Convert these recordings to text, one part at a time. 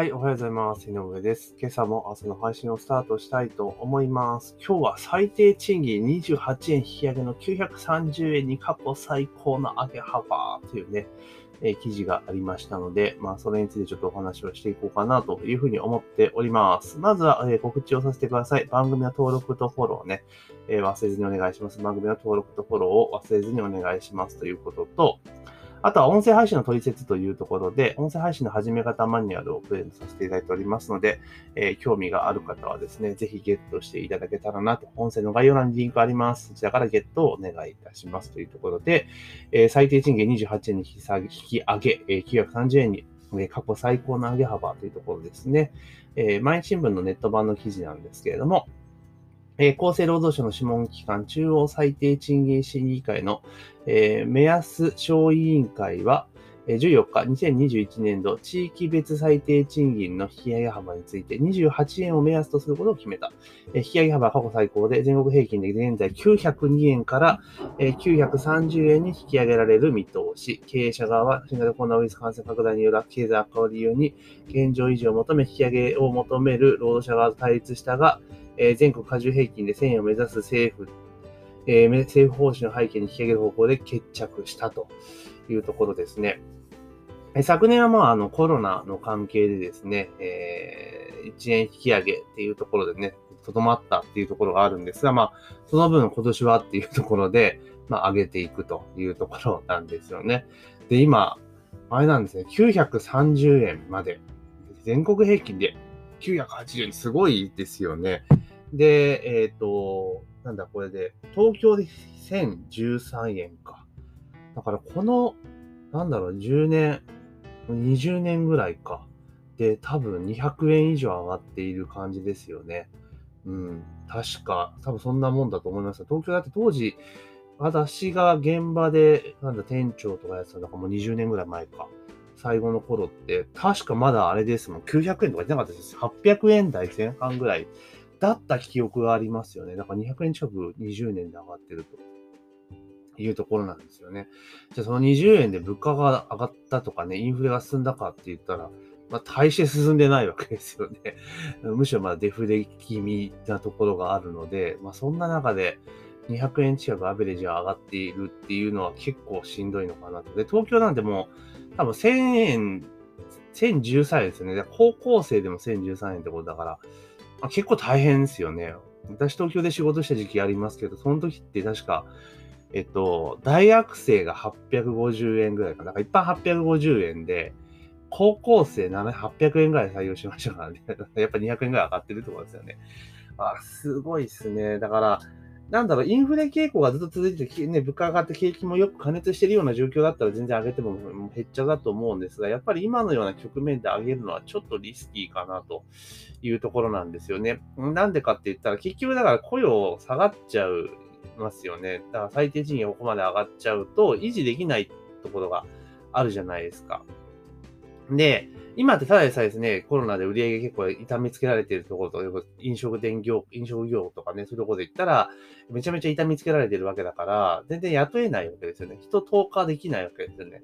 はい、おはようございます。井上です。今朝も朝の配信をスタートしたいと思います。今日は最低賃金28円引き上げの930円に過去最高の上げ幅というね、え記事がありましたので、まあ、それについてちょっとお話をしていこうかなというふうに思っております。まずは、え告知をさせてください。番組の登録とフォローね、え忘れずにお願いします。番組の登録とフォローを忘れずにお願いしますということと、あとは音声配信の取説というところで、音声配信の始め方マニュアルをプレゼントさせていただいておりますので、えー興味がある方はですね、ぜひゲットしていただけたらなと、音声の概要欄にリンクあります。そちらからゲットをお願いいたしますというところで、えー最低賃金28円に引き下げ引き上げ、えー930円に、過去最高の上げ幅というところですね。えー毎日新聞のネット版の記事なんですけれども、えー厚生労働省の諮問機関中央最低賃金審議会の、えー目安小委員会は、14日、2021年度地域別最低賃金の引き上げ幅について28円を目安とすることを決めた。引き上げ幅は過去最高で、全国平均で現在902円から930円に引き上げられる見通し。経営者側は新型コロナウイルス感染拡大による経済悪化を理由に現状維持を求め引き上げを求める労働者側と対立したが、えー全国加重平均で1000円を目指す政府、えー政府方針の背景に引き上げる方向で決着したというところですね。昨年はまああのコロナの関係でですね、えー1円引き上げっていうところでね、とどまったっていうところがあるんですが、まあ、その分今年はっていうところで、まあ、上げていくというところなんですよね。で、今、あれなんですね、930円まで、全国平均で980円、すごいですよね。で、えっ、と、なんだこれで、東京で1013円か。だからこの、なんだろう、10年、20年ぐらいか。で、多分200円以上上がっている感じですよね。うん、確か、多分そんなもんだと思います。東京だって当時、私が現場で、なんだ、店長とかやってたのがもう20年ぐらい前か。最後の頃って、確かまだあれですもん。900円とか言ってなかったです。800円台前半ぐらいだった記憶がありますよね。だから200円近く20年で上がってるというところなんですよね。じゃあその20円で物価が上がったとかね、インフレが進んだかって言ったら、まあ、大して進んでないわけですよね。むしろまだデフレ気味なところがあるので、まあ、そんな中で200円近くアベレージが上がっているっていうのは結構しんどいのかなと。で、東京なんてもう多分1000円、1013円ですよね。高校生でも1013円ってことだから、あ、結構大変ですよね。私東京で仕事した時期ありますけど、その時って確か、えっと、大学生が850円ぐらいかな。なんか一般850円で、高校生7 800円ぐらい採用しましたからね。やっぱ200円ぐらい上がってるってことですよね。あ、すごいっすね。だから、なんだろう、インフレ傾向がずっと続いて、ね、物価上がって景気もよく加熱してるような状況だったら全然上げてももう減っちゃうだと思うんですが、やっぱり今のような局面で上げるのはちょっとリスキーかなというところなんですよね。なんでかって言ったら、結局だから雇用下がっちゃうますよね。だから最低賃金がここまで上がっちゃうと、維持できないところがあるじゃないですか。で、今ってただでさえですね、コロナで売り上げ結構痛みつけられてるところと、飲食店業、飲食業とかね、そういうところで言ったら、めちゃめちゃ痛みつけられてるわけだから、全然雇えないわけですよね。人投下できないわけですよね。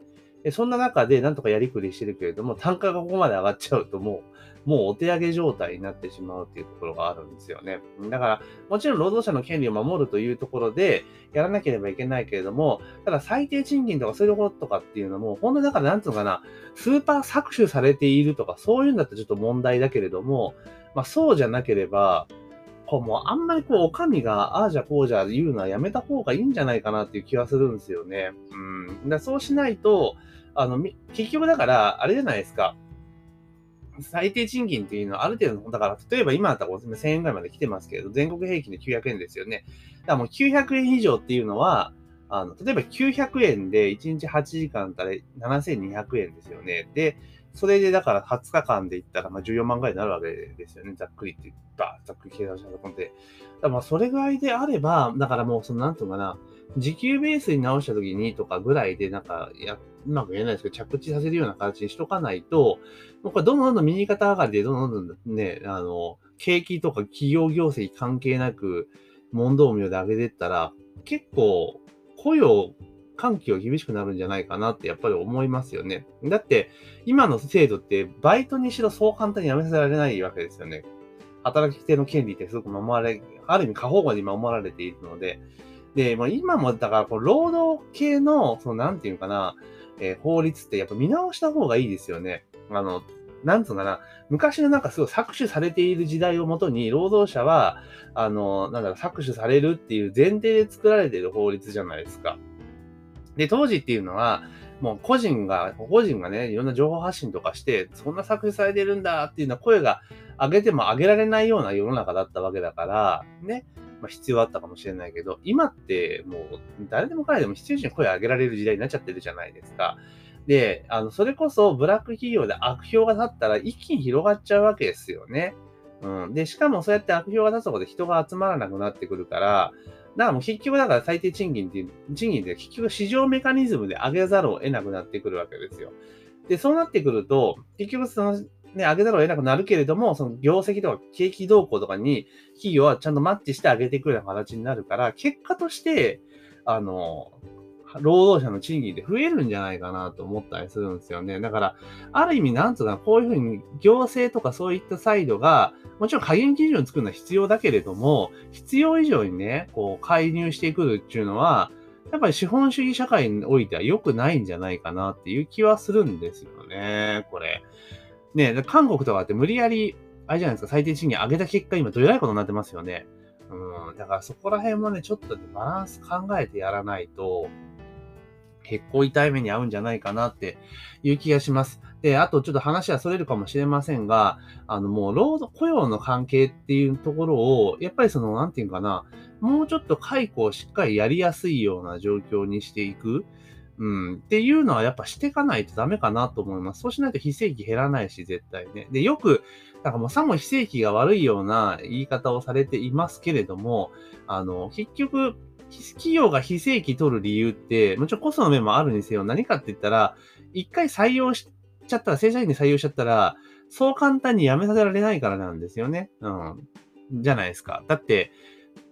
そんな中でなんとかやりくりしてるけれども、単価がここまで上がっちゃうともう、もうお手上げ状態になってしまうっていうところがあるんですよね。だから、もちろん労働者の権利を守るというところで、やらなければいけないけれども、ただ最低賃金とかそういうところとかっていうのも、本当にだからなんつうのかな、スーパー搾取されているとか、そういうんだったらちょっと問題だけれども、まあそうじゃなければ、こうもうあんまりこう、お上が、ああじゃこうじゃ言うのはやめた方がいいんじゃないかなっていう気はするんですよね。うん。だそうしないと、あの、結局だから、あれじゃないですか。最低賃金っていうのはある程度の、だから、例えば今だったら1000円ぐらいまで来てますけど、全国平均で900円ですよね。だからもう900円以上っていうのは、あの、例えば900円で1日8時間たら7200円ですよね。で、それでだから20日間で言ったらまあ14万ぐらいになるわけですよね。ざっくりって言った、ざっくり計算したところで。だからまあそれぐらいであれば、だからもうそのなんていうのかな、時給ベースに直した時にとかぐらいでなんかや、うまく言えないですけど、着地させるような形にしとかないと、もうこれどんどんどん右肩上がりで、どんどんどんね、あの、景気とか企業業績関係なく、問答無用で上げてったら、結構、雇用環境厳しくなるんじゃないかなってやっぱり思いますよね。だって、今の制度ってバイトにしろそう簡単に辞めさせられないわけですよね。働き手の権利ってすごく守られ、ある意味過保護に守られているので、で、まあ、今もだからこう労働系の、そのなんていうかな、えー、法律ってやっぱ見直した方がいいですよね。あの、なんつうかな、昔のなんかすごい搾取されている時代をもとに、労働者は、あの、なんだろう、搾取されるっていう前提で作られている法律じゃないですか。で、当時っていうのは、もう個人が、個人がね、いろんな情報発信とかして、そんな搾取されてるんだっていうような声が上げても上げられないような世の中だったわけだから、ね、まあ、必要あったかもしれないけど、今ってもう誰でも彼でも必要に声を上げられる時代になっちゃってるじゃないですか。で、あの、それこそブラック企業で悪評が立ったら一気に広がっちゃうわけですよね。うん。で、しかもそうやって悪評が立つことで人が集まらなくなってくるから、だからもう結局だから最低賃金っていう、賃金って結局市場メカニズムで上げざるを得なくなってくるわけですよ。で、そうなってくると、結局その、ね、上げざるを得なくなるけれども、その業績とか景気動向とかに企業はちゃんとマッチして上げていくような形になるから、結果として、あの、労働者の賃金って増えるんじゃないかなと思ったりするんですよね。だから、ある意味、なんつうか、こういうふうに行政とかそういったサイドが、もちろん加減基準を作るのは必要だけれども、必要以上にね、こう、介入してくるっていうのは、やっぱり資本主義社会においては良くないんじゃないかなっていう気はするんですよね、これ。ね、韓国とかって無理やり、あれじゃないですか、最低賃金上げた結果、今どえらいことになってますよね。うん、だからそこら辺もね、ちょっとバランス考えてやらないと、結構痛い目に遭うんじゃないかなっていう気がします。で、あとちょっと話はそれるかもしれませんが、あのもう労働、雇用の関係っていうところを、やっぱりその、なんていうかな、もうちょっと解雇をしっかりやりやすいような状況にしていく。うん。っていうのはやっぱしていかないとダメかなと思います。そうしないと非正規減らないし、絶対ね。で、よく、なんかもうさも非正規が悪いような言い方をされていますけれども、あの、結局、企業が非正規取る理由って、もちろんコストの面もあるにせよ、何かって言ったら、一回採用しちゃったら、正社員で採用しちゃったら、そう簡単に辞めさせられないからなんですよね。うん。じゃないですか。だって、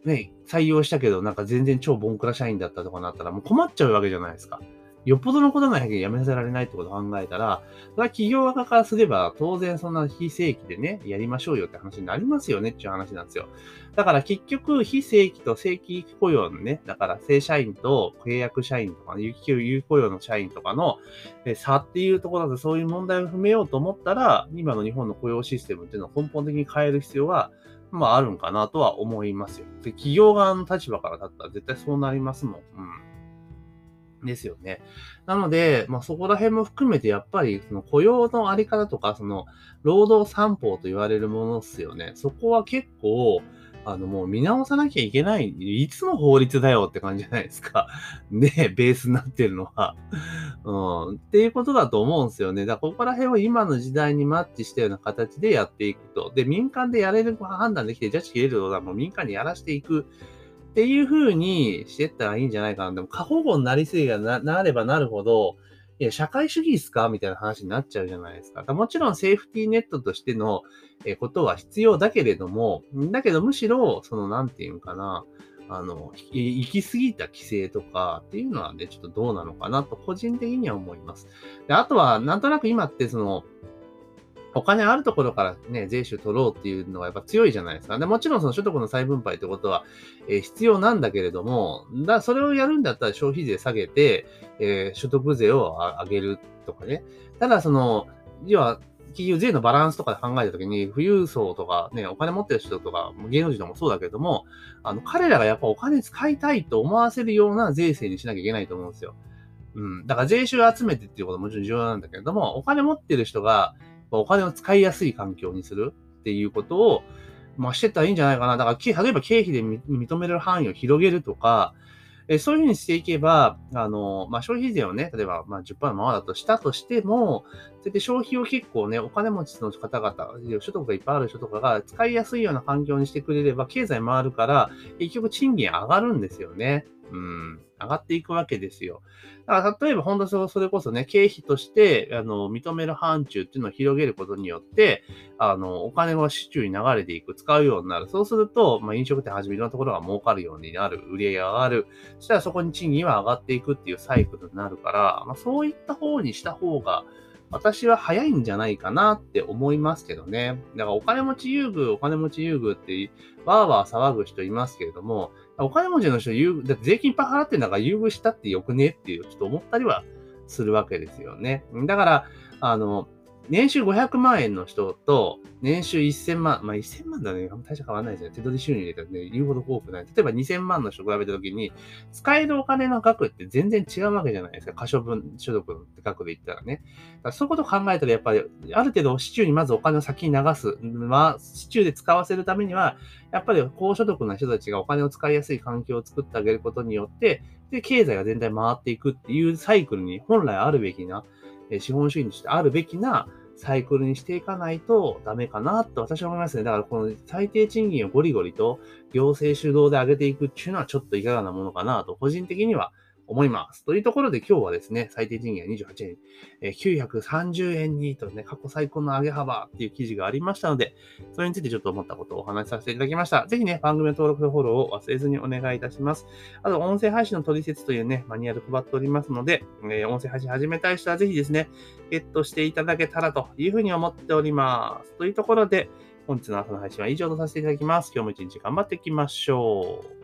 ね、採用したけど、なんか全然超ボンクラ社員だったとかなったら、もう困っちゃうわけじゃないですか。よっぽどのことないけやめさせられないってことを考えたら、それは企業側からすれば、当然そんな非正規でね、やりましょうよって話になりますよねっていう話なんですよ。だから結局、非正規と正規雇用のね、だから正社員と契約社員とか、有給有雇用の社員とかの差っていうところでそういう問題を踏めようと思ったら、今の日本の雇用システムっていうのを根本的に変える必要がまああるんかなとは思いますよ。で、企業側の立場からだったら絶対そうなりますもん。うん。ですよね。なので、まあ、そこら辺も含めて、やっぱり、その雇用のあり方とか、その、労働三法と言われるものですよね。そこは結構、あの、もう見直さなきゃいけない、いつの法律だよって感じじゃないですか。で、ベースになってるのは。うん。っていうことだと思うんですよね。だから、ここら辺を今の時代にマッチしたような形でやっていくと。で、民間でやれる判断できて、ジャッジ切れることはもう民間にやらしていく。っていう風にしてったらいいんじゃないかな。でも過保護になりすぎがななればなるほど、いや、社会主義ですかみたいな話になっちゃうじゃないですか。もちろんセーフティーネットとしてのことは必要だけれども、だけどむしろ、その、なんていうのかな、あの、行き過ぎた規制とかっていうのはね、ちょっとどうなのかなと個人的には思います。であとは、なんとなく今ってその、お金あるところからね、税収取ろうっていうのがやっぱ強いじゃないですか。でもちろんその所得の再分配ってことは、えー、必要なんだけれども、だそれをやるんだったら消費税下げて、えー、所得税を上げるとかね。ただその、要は、企業税のバランスとかで考えたときに、富裕層とかね、お金持ってる人とか、芸能人ともそうだけども、あの、彼らがやっぱお金使いたいと思わせるような税制にしなきゃいけないと思うんですよ。うん。だから税収集めてっていうことももちろん重要なんだけれども、お金持ってる人が、お金を使いやすい環境にするっていうことを、まあ、してったらいいんじゃないかな。だから、例えば経費で認める範囲を広げるとか、えそういうふうにしていけば、あの、まあ、消費税をね、例えば、まあ、10%のままだとしたとしても、そうやって消費を結構ね、お金持ちの方々、所得がいっぱいある人とかが使いやすいような環境にしてくれれば、経済回るから、結局賃金上がるんですよね。うん。上がっていくわけですよ。だから例えば本当それこそね、経費として、あの、認める範疇っていうのを広げることによって、あの、お金が市中に流れていく、使うようになる。そうすると、まあ、飲食店はじめいろんなところが儲かるようになる、売り上げが上がる。そしたらそこに賃金は上がっていくっていうサイクルになるから、まあ、そういった方にした方が、私は早いんじゃないかなって思いますけどね。だからお金持ち優遇、お金持ち優遇って、わーわー騒ぐ人いますけれども、お金持ちの人優遇、だって税金いっぱい払ってんだから優遇したってよくねっていう、ちょっと思ったりはするわけですよね。だから、あの、年収500万円の人と、年収1000万、まあ1000万だね、大した変わらないですよ。手取り収入入れたね、言うほど多くない。例えば2000万の人比べたときに、使えるお金の額って全然違うわけじゃないですか。可処分所得の額で言ったらね。だそういうことを考えたら、やっぱり、ある程度、市中にまずお金を先に流す。まあ、市中で使わせるためには、やっぱり高所得な人たちがお金を使いやすい環境を作ってあげることによって、で、経済が全体回っていくっていうサイクルに本来あるべきな、資本主義にしてあるべきなサイクルにしていかないとダメかなと私は思いますね。だからこの最低賃金をゴリゴリと行政主導で上げていくっていうのはちょっといかがなものかなと個人的には思います。というところで今日はですね、最低賃金が28円、えー、930円にとね、過去最高の上げ幅っていう記事がありましたので、それについてちょっと思ったことをお話しさせていただきました。ぜひね、番組の登録とフォローを忘れずにお願いいたします。あと、音声配信の取説というね、マニュアル配っておりますので、えー、音声配信始めたい人はぜひですね、ゲットしていただけたらというふうに思っております。というところで、本日の朝の配信は以上とさせていただきます。今日も一日頑張っていきましょう。